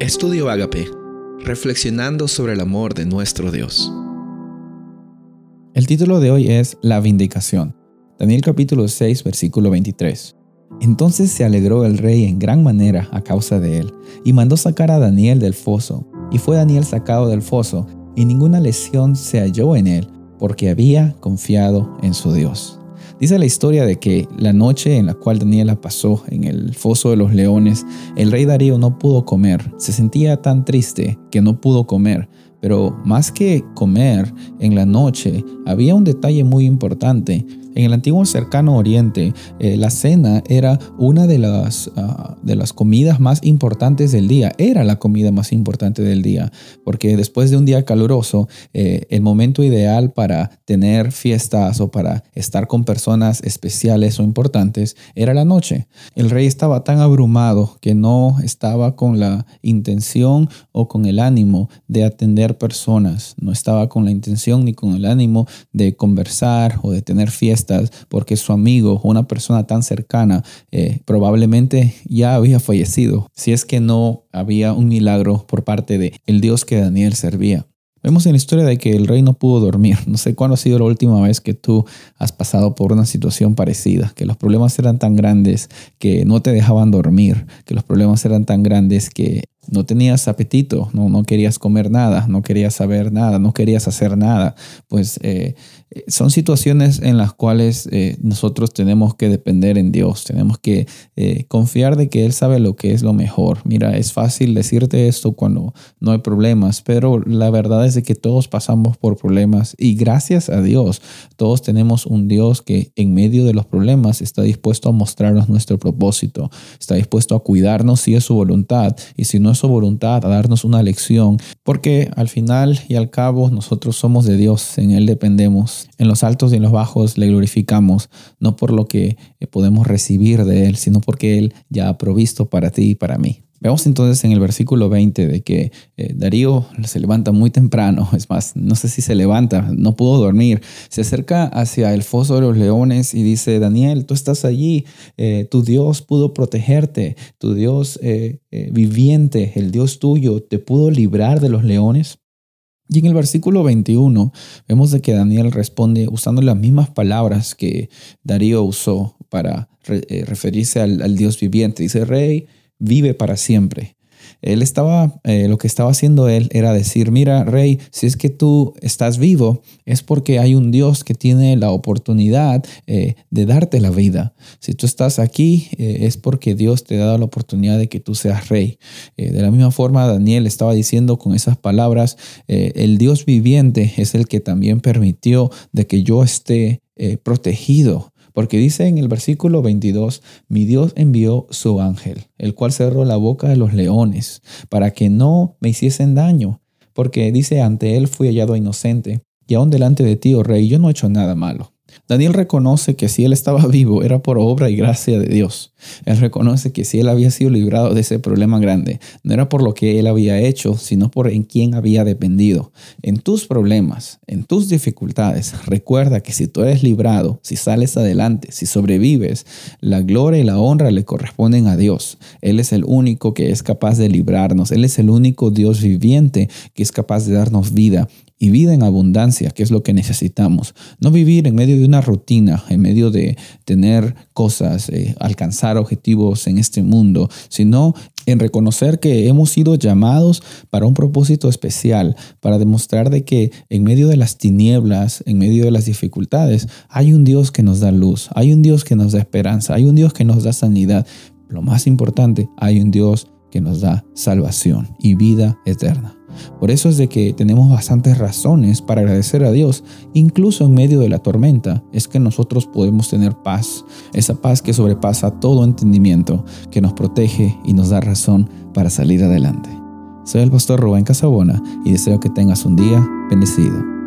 Estudio Agape, reflexionando sobre el amor de nuestro Dios. El título de hoy es La vindicación. Daniel capítulo 6, versículo 23. Entonces se alegró el rey en gran manera a causa de él, y mandó sacar a Daniel del foso. Y fue Daniel sacado del foso, y ninguna lesión se halló en él, porque había confiado en su Dios. Dice la historia de que la noche en la cual Daniela pasó en el foso de los leones, el rey Darío no pudo comer. Se sentía tan triste que no pudo comer. Pero más que comer en la noche, había un detalle muy importante en el antiguo cercano oriente, eh, la cena era una de las, ah, de las comidas más importantes del día. Era la comida más importante del día, porque después de un día caluroso, eh, el momento ideal para tener fiestas o para estar con personas especiales o importantes era la noche. El rey estaba tan abrumado que no estaba con la intención o con el ánimo de atender personas. No estaba con la intención ni con el ánimo de conversar o de tener fiestas porque su amigo, una persona tan cercana, eh, probablemente ya había fallecido, si es que no había un milagro por parte de el Dios que Daniel servía. Vemos en la historia de que el rey no pudo dormir. No sé cuándo ha sido la última vez que tú has pasado por una situación parecida, que los problemas eran tan grandes que no te dejaban dormir, que los problemas eran tan grandes que no tenías apetito, no, no querías comer nada, no querías saber nada, no querías hacer nada. Pues eh, son situaciones en las cuales eh, nosotros tenemos que depender en Dios, tenemos que eh, confiar de que Él sabe lo que es lo mejor. Mira, es fácil decirte esto cuando no hay problemas, pero la verdad es de que todos pasamos por problemas y gracias a Dios, todos tenemos un Dios que en medio de los problemas está dispuesto a mostrarnos nuestro propósito, está dispuesto a cuidarnos si es su voluntad y si no su voluntad, a darnos una lección, porque al final y al cabo nosotros somos de Dios, en Él dependemos. En los altos y en los bajos le glorificamos, no por lo que podemos recibir de Él, sino porque Él ya ha provisto para ti y para mí. Vemos entonces en el versículo 20 de que eh, Darío se levanta muy temprano, es más, no sé si se levanta, no pudo dormir, se acerca hacia el foso de los leones y dice, Daniel, tú estás allí, eh, tu Dios pudo protegerte, tu Dios eh, viviente, el Dios tuyo, te pudo librar de los leones. Y en el versículo 21 vemos de que Daniel responde usando las mismas palabras que Darío usó para referirse al, al Dios viviente. Dice, Rey, vive para siempre. Él estaba, eh, lo que estaba haciendo él era decir, mira, rey, si es que tú estás vivo, es porque hay un Dios que tiene la oportunidad eh, de darte la vida. Si tú estás aquí, eh, es porque Dios te ha dado la oportunidad de que tú seas rey. de la misma forma, Daniel estaba diciendo con esas palabras, el Dios viviente es el que también permitió de que yo esté protegido porque dice en el versículo 22, mi Dios envió su ángel, el cual cerró la boca de los leones, para que no me hiciesen daño, porque dice, ante él fui hallado inocente, y aún delante de ti, oh rey, yo no he hecho nada malo. Daniel reconoce que si él estaba vivo era por obra y gracia de Dios. Él reconoce que si él había sido librado de ese problema grande, no era por lo que él había hecho, sino por en quién había dependido. En tus problemas, en tus dificultades, recuerda que si tú eres librado, si sales adelante, si sobrevives, la gloria y la honra le corresponden a Dios. Él es el único que es capaz de librarnos. Él es el único Dios viviente que es capaz de darnos vida y vida en abundancia, que es lo que necesitamos. No vivir en medio de una rutina, en medio de tener cosas, eh, alcanzar objetivos en este mundo, sino en reconocer que hemos sido llamados para un propósito especial, para demostrar de que en medio de las tinieblas, en medio de las dificultades, hay un Dios que nos da luz, hay un Dios que nos da esperanza, hay un Dios que nos da sanidad. Lo más importante, hay un Dios que nos da salvación y vida eterna. Por eso es de que tenemos bastantes razones para agradecer a Dios, incluso en medio de la tormenta, es que nosotros podemos tener paz, esa paz que sobrepasa todo entendimiento, que nos protege y nos da razón para salir adelante. Soy el pastor Rubén Casabona y deseo que tengas un día bendecido.